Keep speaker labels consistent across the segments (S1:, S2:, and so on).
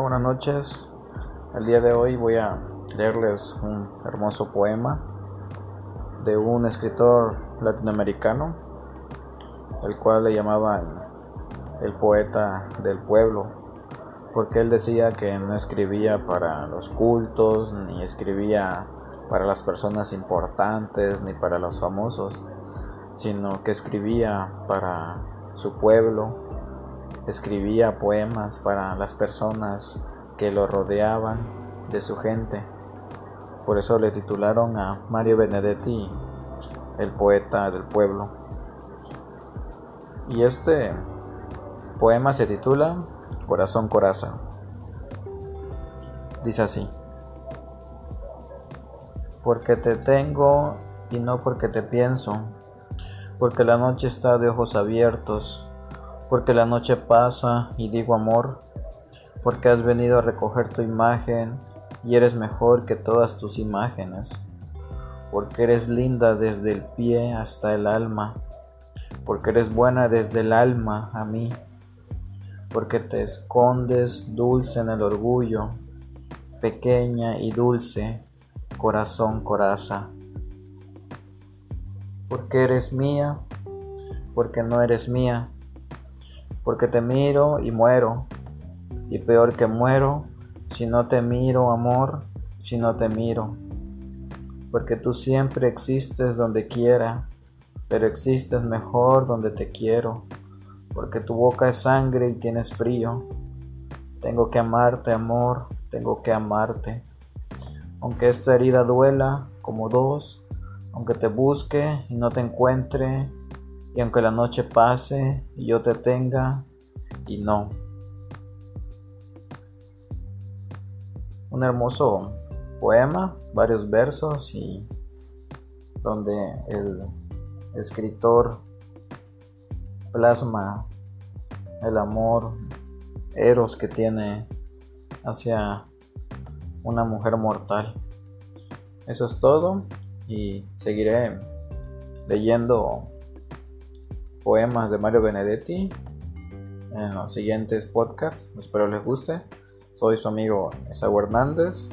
S1: buenas noches. El día de hoy voy a leerles un hermoso poema de un escritor latinoamericano, el cual le llamaban el poeta del pueblo, porque él decía que no escribía para los cultos, ni escribía para las personas importantes, ni para los famosos, sino que escribía para su pueblo, escribía poemas para las personas que lo rodeaban de su gente. Por eso le titularon a Mario Benedetti el poeta del pueblo. Y este poema se titula Corazón Coraza. Dice así. Porque te tengo y no porque te pienso, porque la noche está de ojos abiertos porque la noche pasa y digo amor, porque has venido a recoger tu imagen y eres mejor que todas tus imágenes, porque eres linda desde el pie hasta el alma, porque eres buena desde el alma a mí, porque te escondes dulce en el orgullo, pequeña y dulce, corazón coraza. Porque eres mía, porque no eres mía porque te miro y muero, y peor que muero, si no te miro, amor, si no te miro, porque tú siempre existes donde quiera, pero existes mejor donde te quiero, porque tu boca es sangre y tienes frío. Tengo que amarte, amor, tengo que amarte. Aunque esta herida duela como dos, aunque te busque y no te encuentre, y aunque la noche pase y yo te tenga y no. Un hermoso poema, varios versos y donde el escritor plasma el amor eros que tiene hacia una mujer mortal. Eso es todo y seguiré leyendo poemas de Mario Benedetti en los siguientes podcasts. Espero les guste. Soy su amigo Esaú Hernández,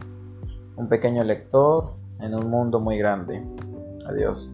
S1: un pequeño lector en un mundo muy grande. Adiós.